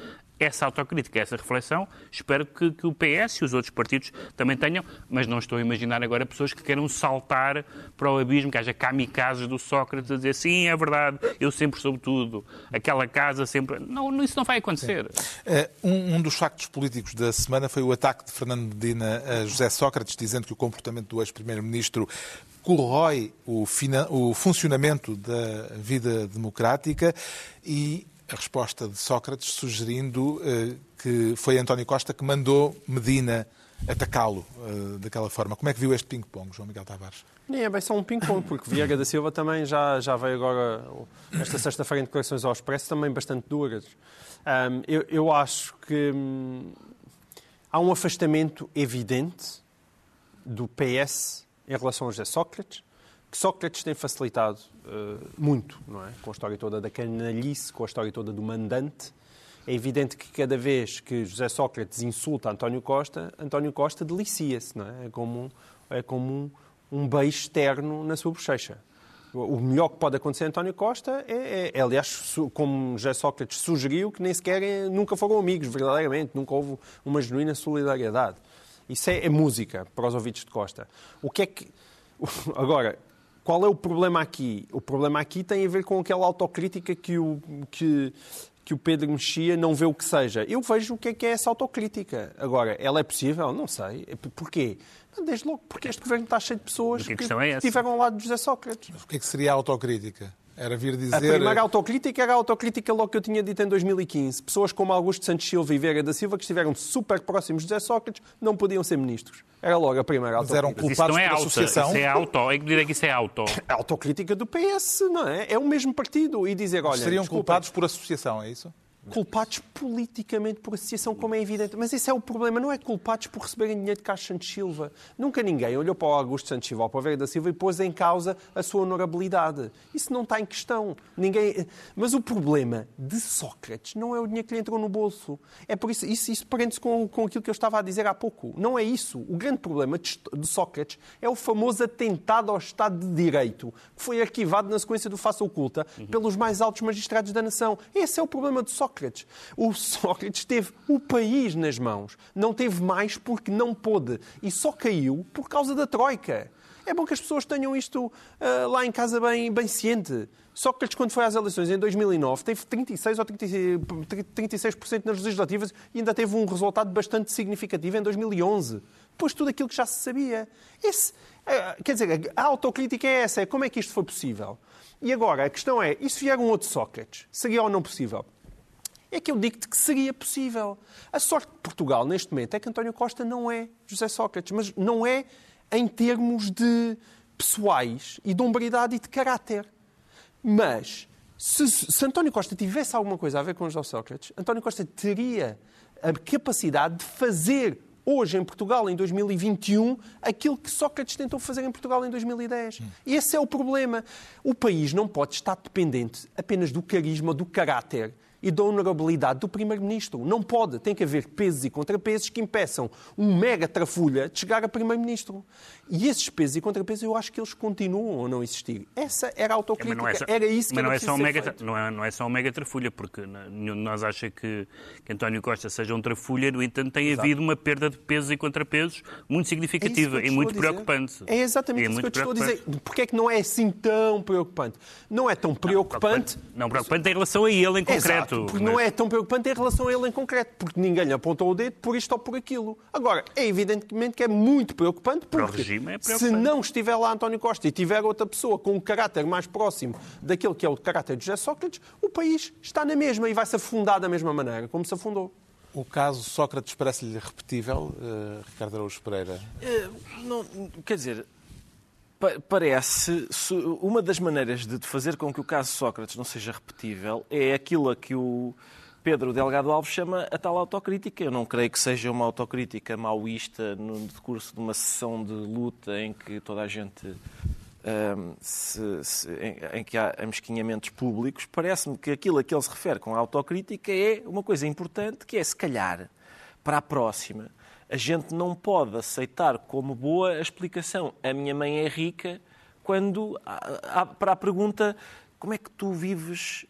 essa autocrítica, essa reflexão, espero que, que, o PS e os outros partidos também tenham, mas não estou a imaginar agora pessoas que queiram saltar para o abismo, que haja kamikazes do Sócrates a dizer sim, é verdade, eu sempre soube tudo, aquela casa sempre... Não, isso não vai acontecer. É, um, um, dos factos políticos da semana foi o ataque de Fernando Medina a José Sócrates, dizendo que o comportamento do ex-primeiro-ministro corrói o, o funcionamento da vida democrática e a resposta de Sócrates sugerindo uh, que foi António Costa que mandou Medina atacá-lo uh, daquela forma. Como é que viu este ping-pong, João Miguel Tavares? Nem é bem só um ping-pong, porque Vieira da Silva também já, já veio agora, esta sexta-feira, em declarações ao Expresso, também bastante duras. Um, eu, eu, acho que hum, há um afastamento evidente do PS em relação a José Sócrates, que Sócrates tem facilitado muito, não é? Com a história toda da canalice, com a história toda do mandante. É evidente que cada vez que José Sócrates insulta António Costa, António Costa delicia-se, não é? É como, é como um, um beijo externo na sua bochecha. O melhor que pode acontecer a António Costa é, é, é, aliás, como José Sócrates sugeriu, que nem sequer é, nunca foram amigos, verdadeiramente, nunca houve uma genuína solidariedade. Isso é, é música para os ouvidos de Costa. O que é que. [LAUGHS] Agora, qual é o problema aqui? O problema aqui tem a ver com aquela autocrítica que o, que, que o Pedro Mexia não vê o que seja. Eu vejo o que é que é essa autocrítica. Agora, ela é possível? Não sei. Porquê? Desde logo porque este governo está cheio de pessoas que, que é estiveram ao lado de José Sócrates. o que é que seria a autocrítica? Era vir dizer... A primeira autocrítica era a autocrítica logo que eu tinha dito em 2015. Pessoas como Augusto Santos Silva e Vieira da Silva, que estiveram super próximos de José Sócrates, não podiam ser ministros. Era logo a primeira Mas eram autocrítica. culpados Isso não é por auto, associação. isso é auto. É que dizer que isso é auto. [LAUGHS] A autocrítica do PS, não é? É o mesmo partido. E dizer, olha, Seriam desculpa, culpados por associação, é isso? Culpados politicamente por associação, como é evidente. Mas esse é o problema, não é culpados por receberem dinheiro de Carlos Santos Silva. Nunca ninguém olhou para o Augusto Santos Silva ou para o Vera da Silva e pôs em causa a sua honorabilidade. Isso não está em questão. Ninguém... Mas o problema de Sócrates não é o dinheiro que lhe entrou no bolso. É por isso, isso, isso prende-se com, com aquilo que eu estava a dizer há pouco. Não é isso. O grande problema de, de Sócrates é o famoso atentado ao Estado de Direito, que foi arquivado na sequência do Faça Oculta pelos mais altos magistrados da nação. Esse é o problema de Sócrates. O Sócrates teve o país nas mãos. Não teve mais porque não pôde. E só caiu por causa da Troika. É bom que as pessoas tenham isto ah, lá em casa bem, bem ciente. Sócrates, quando foi às eleições em 2009, teve 36 ou 36%, 36% nas legislativas e ainda teve um resultado bastante significativo em 2011. Depois de tudo aquilo que já se sabia. Esse, ah, quer dizer, a autocrítica é essa. É como é que isto foi possível? E agora, a questão é, e se vier um outro Sócrates? Seria ou não possível? É que eu digo-te que seria possível. A sorte de Portugal, neste momento, é que António Costa não é José Sócrates, mas não é em termos de pessoais e de hombridade e de caráter. Mas, se, se António Costa tivesse alguma coisa a ver com José Sócrates, António Costa teria a capacidade de fazer hoje em Portugal, em 2021, aquilo que Sócrates tentou fazer em Portugal em 2010. E esse é o problema. O país não pode estar dependente apenas do carisma, do caráter e da honorabilidade do Primeiro-Ministro. Não pode. Tem que haver pesos e contrapesos que impeçam um mega trafulha de chegar a Primeiro-Ministro. E esses pesos e contrapesos, eu acho que eles continuam a não existir. Essa era a autocrítica. Mas não é só, era isso que mas não é só um mega, não é, não é só um mega trafulha, porque nenhum de nós acha que, que António Costa seja um trafulha, no entanto, tem havido uma perda de pesos e contrapesos muito É significativa te e muito preocupante. É exatamente É isso que eu te estou a dizer. preocupante. Porquê é que não é assim tão preocupante? Não é tão preocupante. Não, preocupante em relação a ele em concreto. Exato, porque não mas- é tão preocupante em relação a ele em concreto, porque ninguém lhe apontou o dedo por isto ou por aquilo. Agora, é evidentemente que é muito preocupante, Para o porque regime é se preocupante. não estiver lá António Costa e tiver outra pessoa com um caráter mais próximo daquele que é o caráter de José Sócrates, o país está na mesma e vai se afundar da mesma maneira como se afundou. O caso Sócrates parece-lhe repetível, eh, Ricardo Araújo Pereira? Eh, não, quer dizer, parece. Uma das maneiras de fazer com que o caso Sócrates não seja repetível é aquilo a que o Pedro Delgado Alves chama a tal autocrítica. Eu não creio que seja uma autocrítica maoísta no decurso de uma sessão de luta em que toda a gente. ahm, se- se- em, em que há amesquinhamentos públicos, parece-me que aquilo a que ele se refere com a autocrítica é uma coisa importante, que é, se calhar, para a próxima, a gente não pode aceitar como boa a explicação. A minha mãe é rica quando para a pergunta como é que tu vives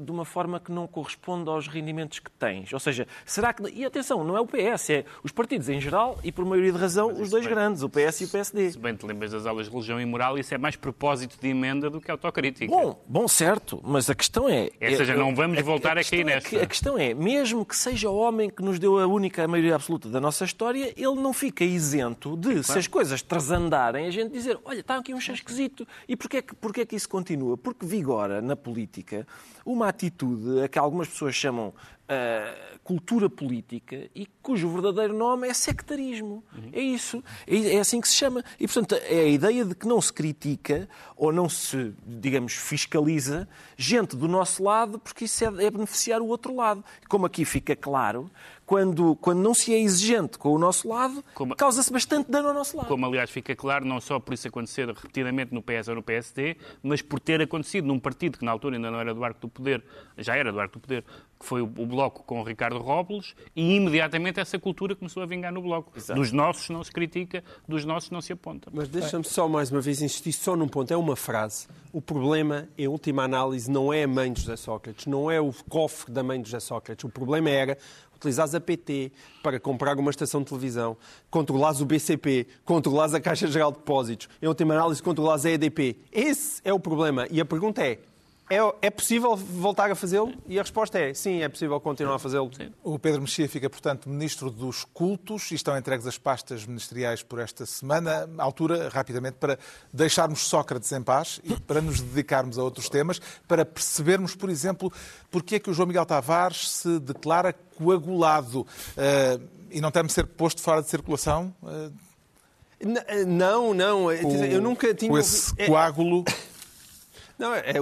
de uma forma que não corresponde aos rendimentos que tens? Ou seja, será que. E atenção, não é o PS, é os partidos em geral e, por maioria de razão, os dois bem- grandes, o PS e o PSD. Se bem te lembras das aulas de religião e moral, isso é mais propósito de emenda do que autocrítica. Bom, bom, certo, mas a questão é. Ou seja, é- não vamos a- voltar a questão cair é nesta. que- a questão é, mesmo que seja o homem que nos deu a única maioria absoluta da nossa história, ele não fica isento de, se as coisas trasandarem, a gente dizer: olha, está aqui um chão esquisito. E porquê que, porquê que isso continua? Porque vigora na política uma atitude a que algumas pessoas chamam ah, cultura política e cujo verdadeiro nome é sectarismo. É isso. É é assim que se chama. E, portanto, é a ideia de que não se critica ou não se, digamos, fiscaliza gente do nosso lado porque isso é, é beneficiar o outro lado. Como aqui fica claro, quando, quando não se é exigente com o nosso lado, Como- causa-se bastante dano ao nosso lado. Como, aliás, fica claro, não só por isso acontecer repetidamente no PS ou no PSD, mas por ter acontecido num partido que na altura ainda não era do arco do poder, já era do arco do poder, que foi o o Bloco com o Ricardo Robles, e imediatamente essa cultura começou a vingar no Bloco. Dos nossos não se critica, dos nossos não se aponta. Mas deixa-me só mais uma vez insistir só num ponto. É uma frase. O problema, em última análise, não é a mãe de José Sócrates, não é o cofre da mãe de José Sócrates. O problema era utilizares a PT para comprar uma estação de televisão, controlares o BCP, controlares a Caixa Geral de Depósitos, em última análise, controlares a EDP. Esse é o problema. E a pergunta é, É, é possível voltar a fazê-lo? E a resposta é sim, é possível continuar a fazê-lo. O Pedro Mexia fica, portanto, Ministro dos Cultos e estão entregues as pastas ministeriais por esta semana. altura, rapidamente, para deixarmos Sócrates em paz e para nos dedicarmos a outros temas, para percebermos, por exemplo, porque é que o João Miguel Tavares se declara coagulado uh, e não teme ser posto fora de circulação? Uh, não, não. Eu nunca tinha. Com esse coágulo. Não, [LAUGHS] é, é,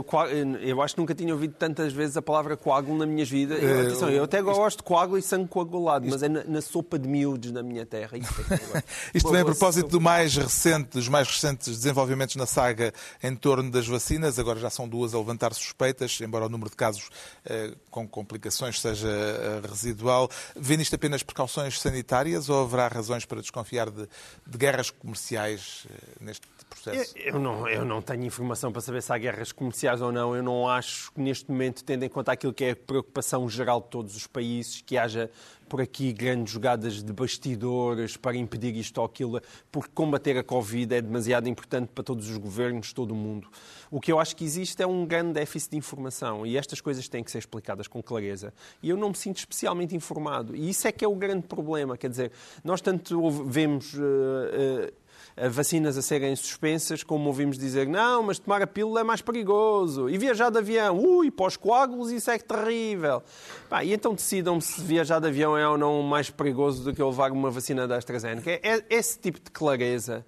eu acho que nunca tinha ouvido tantas vezes a palavra coágulo na minha vida. Eu, é, atenção, eu até gosto de coágulo e sangue coagulado, mas é na, na sopa de miúdos na minha terra. Isto, é [LAUGHS] vem a propósito do mais recente, dos mais recentes desenvolvimentos na saga em torno das vacinas. Agora já são duas a levantar suspeitas, embora o número de casos eh, com complicações seja eh, residual. Vê nisto apenas precauções sanitárias ou haverá razões para desconfiar de, de guerras comerciais eh, neste processo? Eu, eu, não, eu não tenho informação para saber se há guerras comerciais ou não. Eu não acho que neste momento, tendo em conta aquilo que é a preocupação geral de todos os países, que haja por aqui grandes jogadas de bastidores para impedir isto ou aquilo, porque combater a Covid é demasiado importante para todos os governos, todo o mundo. O que eu acho que existe é um grande déficit de informação e estas coisas têm que ser explicadas com clareza. E eu não me sinto especialmente informado. E isso é que é o grande problema. Quer dizer, nós tanto vemos. Uh, uh, vacinas a serem suspensas, como ouvimos dizer, não, mas tomar a pílula é mais perigoso. E viajar de avião, ui, pós-coágulos, isso é terrível. e então decidam se viajar de avião é ou não mais perigoso do que levar uma vacina da AstraZeneca. É, é esse tipo de clareza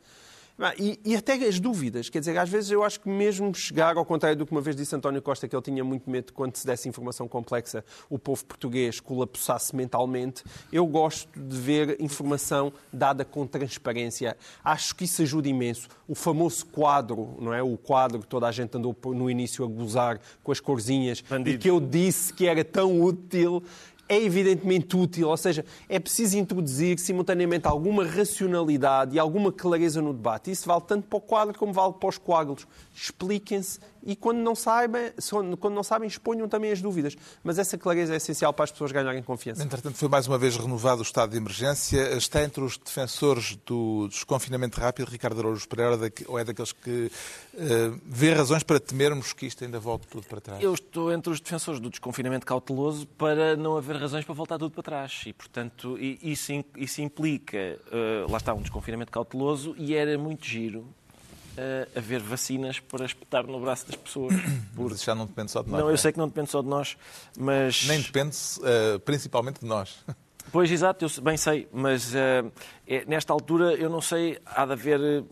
e, e, até as dúvidas, quer dizer, às vezes eu acho que mesmo chegar, ao contrário do que uma vez disse António Costa, que ele tinha muito medo de quando se desse informação complexa o povo português colapsasse mentalmente, eu gosto de ver informação dada com transparência. Acho que isso ajuda imenso. O famoso quadro, não é? O quadro que toda a gente andou no início a gozar com as corzinhas Bandido. e que eu disse que era tão útil é evidentemente útil, ou seja, é preciso introduzir simultaneamente alguma racionalidade e alguma clareza no debate. Isso vale tanto para o quadro como vale para os coágulos. Expliquem-se e quando não sabem, quando não sabem, exponham também as dúvidas. Mas essa clareza é essencial para as pessoas ganharem confiança. Entretanto, foi mais uma vez renovado o estado de emergência. Está entre os defensores do desconfinamento rápido, Ricardo Araújo Pereira, ou é daqueles que uh, vê razões para temermos que isto ainda volte tudo para trás? Eu estou entre os defensores do desconfinamento cauteloso para não haver razões para voltar tudo para trás. E, portanto, isso, isso implica, uh, lá está, um desconfinamento cauteloso e era muito giro uh, haver vacinas para espetar no braço das pessoas. [COUGHS] Por... Mas já não depende só de nós. Não, eu é? sei que não depende só de nós, mas... Nem depende uh, principalmente de nós. [LAUGHS] Pois, exato, eu bem sei, mas uh, é, nesta altura eu não sei, há de haver...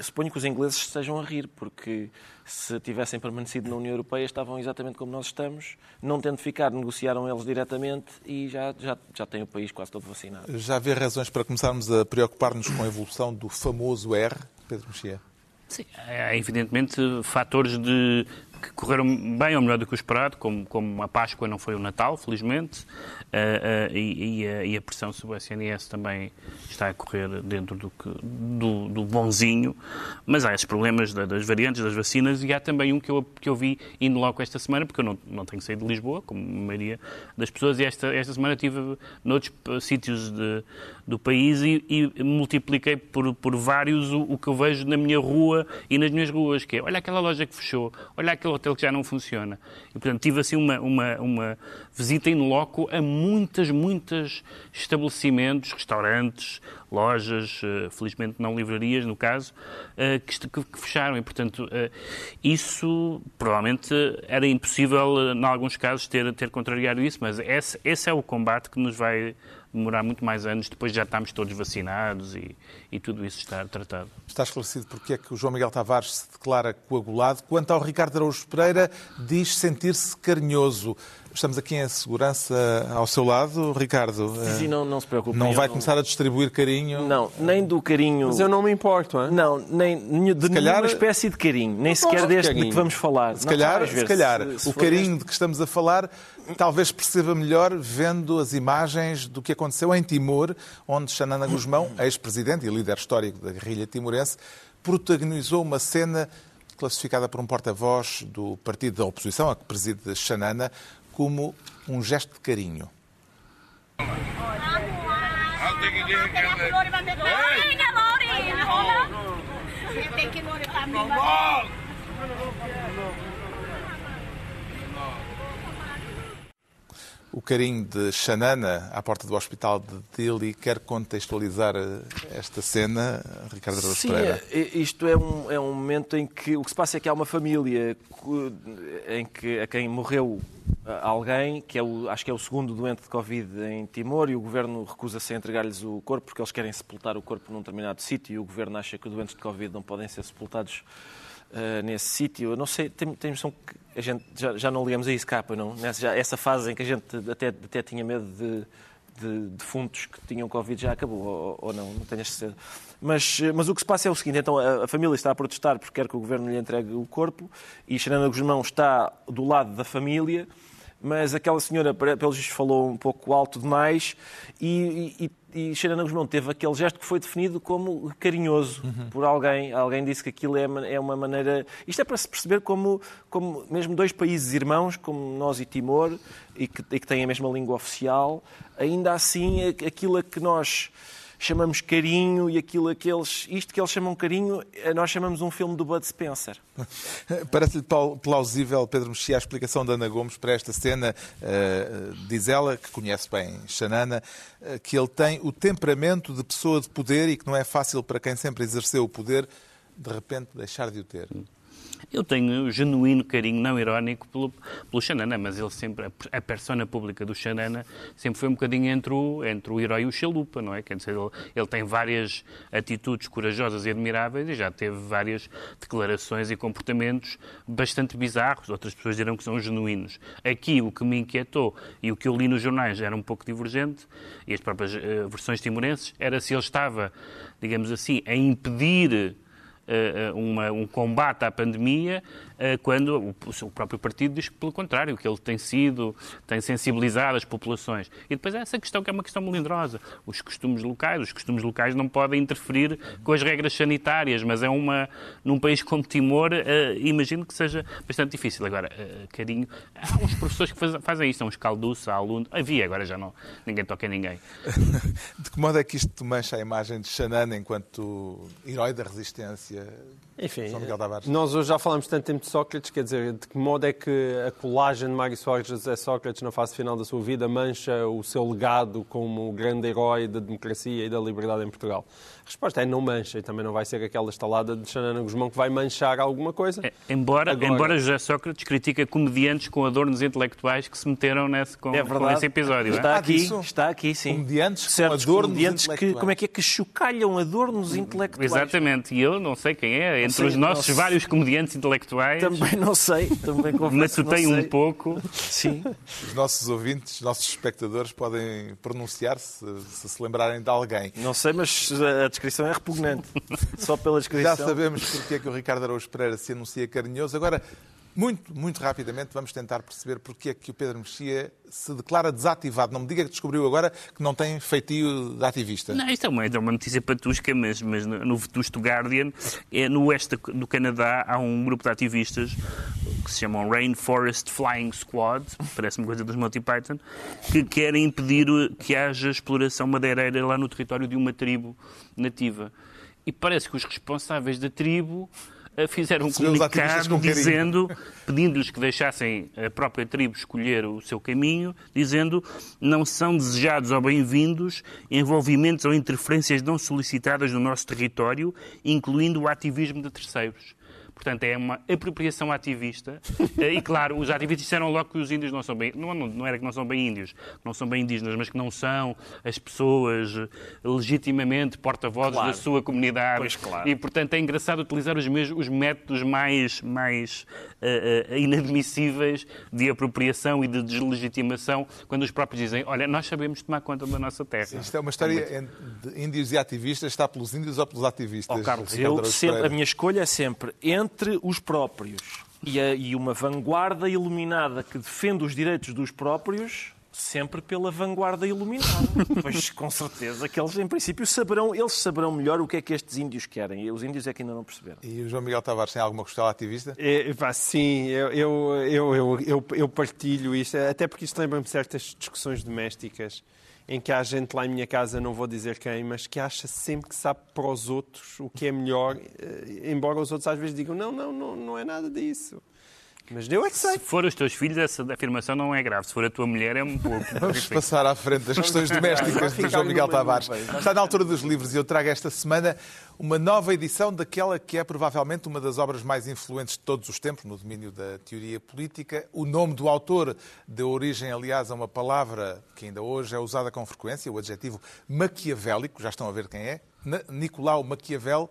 Suponho que os ingleses estejam a rir, porque se tivessem permanecido na União Europeia estavam exatamente como nós estamos, não tendo ficado, negociaram eles diretamente e já, já, já têm o país quase todo vacinado. Já havia razões para começarmos a preocupar-nos com a evolução do famoso R, Pedro Mexia? Sim, há evidentemente fatores de, que correram bem ou melhor do que o esperado, como, como a Páscoa não foi o Natal, felizmente, uh, uh, e, e, a, e, a, pressão sobre o SNS também está a correr dentro do, que, do, do bonzinho, mas há esses problemas da, das variantes, das vacinas, e há também um que eu, que eu vi indo logo esta semana, porque eu não, não tenho saído de Lisboa, como a maioria das pessoas, e esta, esta semana estive noutros sítios de, do país e, e multipliquei por, por vários o, o, que eu vejo na minha rua e nas minhas ruas, que é, olha aquela loja que fechou, olha aquele hotel que já não funciona. E, portanto, tive assim uma, uma, uma visita in loco a muitas, muitos estabelecimentos, restaurantes, lojas, eh, felizmente não livrarias, no caso, eh, que, que fecharam. E, portanto, eh, isso provavelmente era impossível, em alguns casos, ter, ter contrariado isso, mas esse, esse é o combate que nos vai demorar muito mais anos, depois já estamos todos vacinados e, e tudo isso está tratado. Está esclarecido porque é que o João Miguel Tavares se declara coagulado. Quanto ao Ricardo Araújo Pereira, diz sentir-se carinhoso. Estamos aqui em segurança ao seu lado, Ricardo. Sim, não, não se preocupe. Não vai não... começar a distribuir carinho? Não, nem do carinho... Mas eu não me importo, hein? Não, nem de se calhar... nenhuma espécie de carinho. Nem sequer deste de, de que vamos falar. Se calhar, se calhar se, se o carinho de que estamos a falar talvez perceba melhor vendo as imagens do que aconteceu em Timor, onde Xanana Guzmão, [CLEARS THROAT] ex-presidente e líder histórico da guerrilha timorense, protagonizou uma cena classificada por um porta-voz do partido da oposição, a que preside Xanana, como um gesto de carinho. O carinho de Xanana à porta do hospital de Dili. Quer contextualizar eh, esta cena, Ricardo Araújo Sim, Pereira? é, isto é um, é um momento em que o que se passa é que há uma família em que a quem morreu alguém, que é o, acho que é o segundo doente de Covid em Timor, e o governo recusa-se a entregar-lhes o corpo porque eles querem sepultar o corpo num determinado sítio e o governo acha que os doentes de Covid não podem ser sepultados uh, nesse sítio. Eu não sei, tem, tem noção que a gente já, já não ligamos a isso capa, não? Nessa, já, essa fase em que a gente até, até tinha medo de, de defuntos que tinham Covid já acabou, ou, ou não, não tenho a certeza. Mas, mas o que se passa é o seguinte, então a, a, família está a protestar porque quer que o governo lhe entregue o corpo e Xanana Guzmão está do lado da família mas aquela senhora, pelos vistos, falou um pouco alto demais e, e, e Xanana Guzmão teve aquele gesto que foi definido como carinhoso uhum. por alguém. Alguém disse que aquilo é, é uma maneira... Isto é para se perceber como, como mesmo dois países irmãos, como nós e Timor, e que, e que têm a mesma língua oficial, ainda assim aquilo a que nós chamamos carinho e aquilo que eles, isto que eles chamam carinho, eh, nós chamamos um filme do Bud Spencer. [LAUGHS] Parece-lhe plausível, Pedro Mexia, a explicação da Ana Gomes para esta cena. Uh, diz ela, que conhece bem Xanana, uh, que ele tem o temperamento de pessoa de poder e que não é fácil para quem sempre exerceu o poder de repente deixar de o ter. Eu tenho genuíno carinho, não irónico, pelo, pelo Xanana, mas ele sempre, a, persona pública do Xanana sempre foi um bocadinho entre o, entre o herói e o chalupa, não é? Quer dizer, ele, ele tem várias atitudes corajosas e admiráveis e já teve várias declarações e comportamentos bastante bizarros. Outras pessoas dirão que são genuínos. Aqui, o que me inquietou e o que eu li nos jornais era um pouco divergente, e as próprias uh, versões timorenses, era se ele estava, digamos assim, a impedir uma, um combate à pandemia eh, quando o, próprio partido diz que, pelo contrário, que ele tem sido, tem sensibilizado as populações. E depois há essa questão que é uma questão melindrosa. Os costumes locais, os costumes locais não podem interferir com as regras sanitárias, mas é uma, num país como Timor, imagino que seja bastante difícil. Agora, carinho, há uns professores que faz, fazem isso, há uns calduços, há alunos, havia, agora já não, ninguém toca em ninguém. [LAUGHS] De que modo é que isto mancha a imagem de Xanana enquanto herói da resistência? yeah. Enfim, nós hoje já falamos tanto tempo de Sócrates, quer dizer, de que modo é que a colagem de Mário Soares de José Sócrates na fase final da sua vida mancha o seu legado como grande herói da democracia e da liberdade em Portugal? A resposta é não mancha e também não vai ser aquela estalada de Xanana Guzmão que vai manchar alguma coisa. É, embora, Agora... embora José Sócrates critica comediantes com adornos intelectuais que se meteram nesse, com, é com esse episódio. Está é? aqui, está aqui, sim. Comediantes Certos com adornos comediantes que, como é que é que chocalham adornos intelectuais? Exatamente, e eu não sei quem é, entre os nossos vários comediantes intelectuais. Também não sei, também confesso Matutei um pouco. Sim. Os nossos ouvintes, os nossos espectadores podem pronunciar-se se se lembrarem de alguém. Não sei, mas a descrição é repugnante. [LAUGHS] Só pela descrição. Já sabemos porque é que o Ricardo Araújo Pereira se anuncia carinhoso. Agora, muito, muito rapidamente, vamos tentar perceber porque é que o Pedro Mexia se declara desativado. Não me diga que descobriu agora que não tem feitio de ativista. Não, isto é uma, é uma notícia patusca, mas, mas no, Vetusto Guardian, é, no oeste do Canadá, há um grupo de ativistas que se chamam Rainforest Flying Squad, parece-me coisa dos Monty Python, que querem impedir que haja exploração madeireira lá no território de uma tribo nativa. E parece que os responsáveis da tribo fizeram um comunicado dizendo, pedindo-lhes que deixassem a própria tribo escolher o seu caminho, dizendo não são desejados ou bem-vindos envolvimentos ou interferências não solicitadas no nosso território, incluindo o ativismo de terceiros. Portanto, é uma apropriação ativista. [LAUGHS] Eh, e, claro, os ativistas disseram logo que os índios não são bem... Não, não era que não são bem índios, não são bem indígenas, mas que não são as pessoas legitimamente porta-vozes claro. da sua comunidade. Pois, claro. E, portanto, é engraçado utilizar os, mesmos, os métodos mais, mais uh, uh, inadmissíveis de apropriação e de deslegitimação quando os próprios dizem, olha, nós sabemos tomar conta da nossa terra. Sim, isto é uma história de índios e ativistas, está pelos índios ou pelos ativistas? Oh, Carlos, eu sempre, a minha escolha é sempre entre os próprios e, a, e uma vanguarda iluminada que defende os direitos dos próprios sempre pela vanguarda iluminada. [LAUGHS] pois com certeza que eles, em princípio, saberão, eles saberão melhor o que é que estes índios querem. E os índios é que ainda não perceberam. E o João Miguel Tavares tem alguma costela ativista? É, pá, sim, eu, eu, eu, eu, eu partilho isto, até porque isto lembra-me certas discussões domésticas em que há gente lá em minha casa, não vou dizer quem, mas que acha sempre que sabe para os outros o que é melhor, eh, embora os outros às vezes digam, não, não, não, não é nada disso. Mas eu é que sei. Se for os teus filhos, essa afirmação não é grave. Se for a tua mulher, é um pouco. [LAUGHS] Vamos passar à frente das questões domésticas de João Miguel Tavares. Está na altura dos livros e eu trago esta semana uma nova edição daquela que é provavelmente uma das obras mais influentes de todos os tempos no domínio da teoria política. O nome do autor deu origem, aliás, a uma palavra que ainda hoje é usada com frequência, o adjetivo maquiavélico. Já estão a ver quem é? Nicolau Maquiavel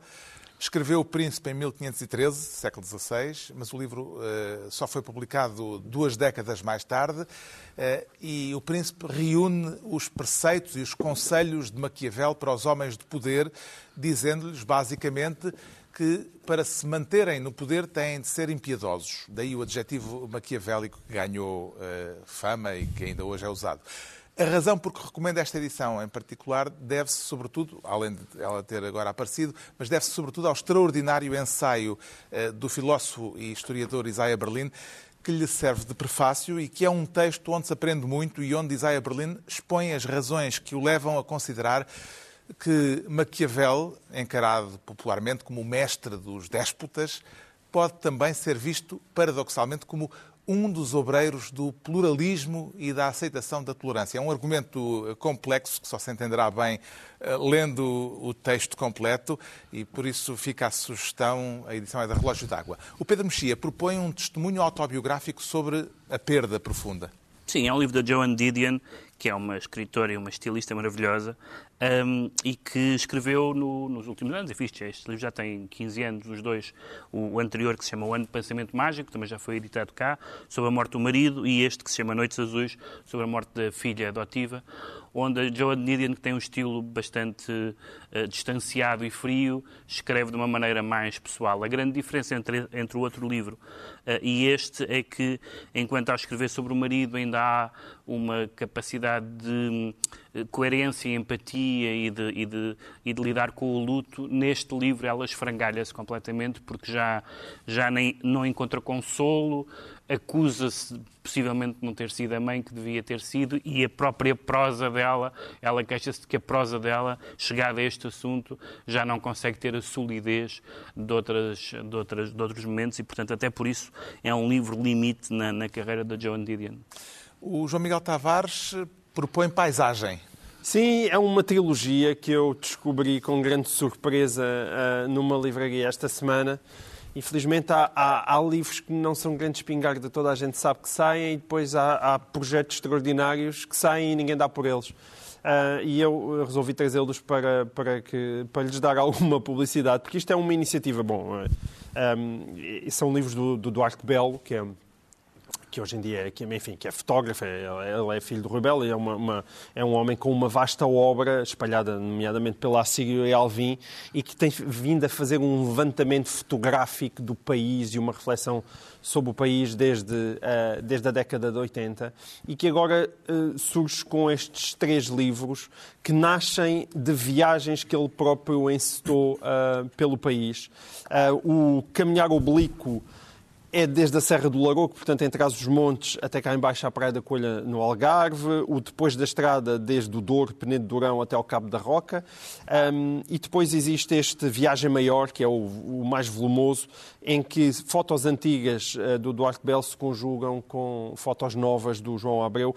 Escreveu O Príncipe em 1513, século XVI, mas o livro uh, só foi publicado duas décadas mais tarde. Uh, e O Príncipe reúne os preceitos e os conselhos de Maquiavel para os homens de poder, dizendo-lhes, basicamente, que para se manterem no poder têm de ser impiedosos. Daí o adjetivo maquiavélico que ganhou uh, fama e que ainda hoje é usado. A razão por que recomendo esta edição em particular deve-se, sobretudo, além de ela ter agora aparecido, mas deve-se, sobretudo, ao extraordinário ensaio eh, do filósofo e historiador Isaiah Berlin, que lhe serve de prefácio e que é um texto onde se aprende muito e onde Isaiah Berlin expõe as razões que o levam a considerar que Maquiavel, encarado popularmente como o mestre dos déspotas, pode também ser visto, paradoxalmente, como um dos obreiros do pluralismo e da aceitação da tolerância. É um argumento eh, complexo que só se entenderá bem uh, lendo o texto completo e por isso fica a sugestão, a edição é da Relógio d'Água. O Pedro Mexia propõe um testemunho autobiográfico sobre a perda profunda. Sim, é um livro da Joan Didion, que é uma escritora e uma estilista maravilhosa, um, e que escreveu no, nos últimos anos, enfim, este livro já tem 15 anos, os dois, o, o, anterior que se chama O Ano de Pensamento Mágico, também já foi editado cá, sobre a morte do marido, e este que se chama Noites Azuis, sobre a morte da filha adotiva, onde a Joan Didion, que tem um estilo bastante uh, distanciado e frio, escreve de uma maneira mais pessoal. A grande diferença entre, entre o outro livro uh, e este é que, enquanto a escrever sobre o marido, ainda há uma capacidade de uh, coerência empatia e de, e de, e de lidar com o luto, neste livro ela esfrangalha-se completamente porque já, já nem, não encontra consolo, acusa-se possivelmente de não ter sido a mãe que devia ter sido e a própria prosa dela, ela queixa-se de que a prosa dela, chegada a este assunto, já não consegue ter a solidez de, outras, de, outras, de outros momentos e, portanto, até por isso é um livro limite na, na carreira da Joan Didion. O João Miguel Tavares propõe paisagem. Sim, é uma trilogia que eu descobri com grande surpresa uh, numa livraria esta semana. Infelizmente há, há, há, livros que não são grande espingarda, toda a gente sabe que saem, e depois há, há projetos extraordinários que saem e ninguém dá por eles. Uh, e eu resolvi trazê-los para, para, que, para lhes dar [LAUGHS] alguma publicidade, porque isto é uma iniciativa. Bom, uh, um, são livros do, do Duarte Belo, que é que hoje em dia é, que, enfim, que é fotógrafo, é, ele é filho do Rebelo, é, uma, uma, é um homem com uma vasta obra, espalhada nomeadamente pela Assírio e Alvim, e que tem vindo a fazer um levantamento fotográfico do país e uma reflexão sobre o país desde, uh, desde a década de 80 e que agora uh, surge com estes três livros que nascem de viagens que ele próprio encetou uh, pelo país. o Caminhar Oblíquo é desde a Serra do Lagoco, portanto, entre os montes até cá embaixo à Praia da Colha, no Algarve, o depois da estrada desde o Douro, Penedo Dourão até ao Cabo da Roca, um, e depois existe este Viagem Maior, que é o, o mais volumoso, em que fotos antigas uh, do Duarte Belo se conjugam com fotos novas do João Abreu,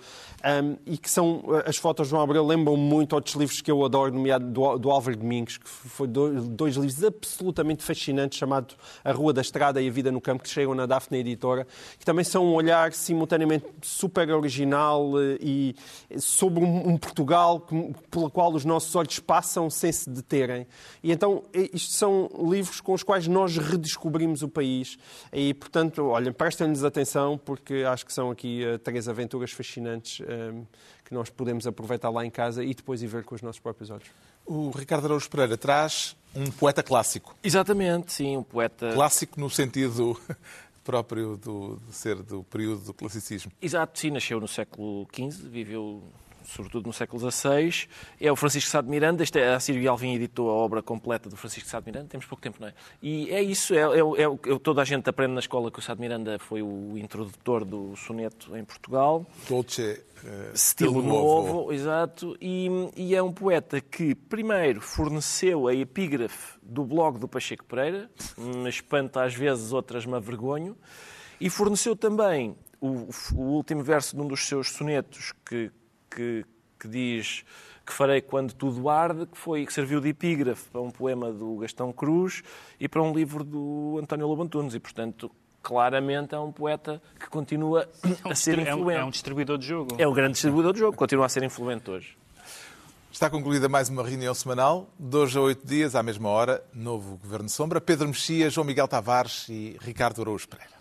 um, e que são, eh, as fotos do João Abreu lembram muito outros livros que eu adoro, nomeado do, do Álvaro Domingos, que foi dois, dois livros absolutamente fascinantes, chamado A Rua da Estrada e a Vida no Campo, que chegam na na Daphne Editora, que também são um olhar simultaneamente super original eh, e sobre um, Portugal pelo qual os nossos olhos passam sem se deterem. E então, isto são livros com os quais nós redescobrimos o país. E, portanto, olhem, prestem-lhes atenção, porque acho que são aqui uh, três aventuras fascinantes uh, que nós podemos aproveitar lá em casa e depois ir ver com os nossos próprios olhos. O Ricardo Araújo Pereira traz um poeta clássico. Exatamente, sim, um poeta. Clássico no sentido próprio do, de ser do período do classicismo. Exato, sim, nasceu no século XV, viveu sobretudo no século XVI, é o Francisco Sá de Miranda. Este é, a Sírio Alvim editou a obra completa do Francisco Sá de Miranda. Temos pouco tempo, não é? E é isso, é, é, é, toda a gente aprende na escola que o Sá de Miranda foi o introdutor do soneto em Portugal. Dolce estilo novo, novo, exato. E, e, é um poeta que primeiro forneceu a epígrafe do blog do Pacheco Pereira, me espanta às vezes, outras me avergonho, E forneceu também o, o último verso de um dos seus sonetos que, que, que diz que farei quando tudo arde, que foi que serviu de epígrafe para um poema do Gastão Cruz e para um livro do António Lobo Antunes. E, portanto, claramente é um poeta que continua É um a ser é um- influente. É um distribuidor de jogo. É o grande distribuidor do jogo, continua a ser influente hoje. Está concluída mais uma reunião semanal. De hoje a oito dias, à mesma hora, novo Governo Sombra. Pedro Mexia, João Miguel Tavares e Ricardo Araújo Pereira.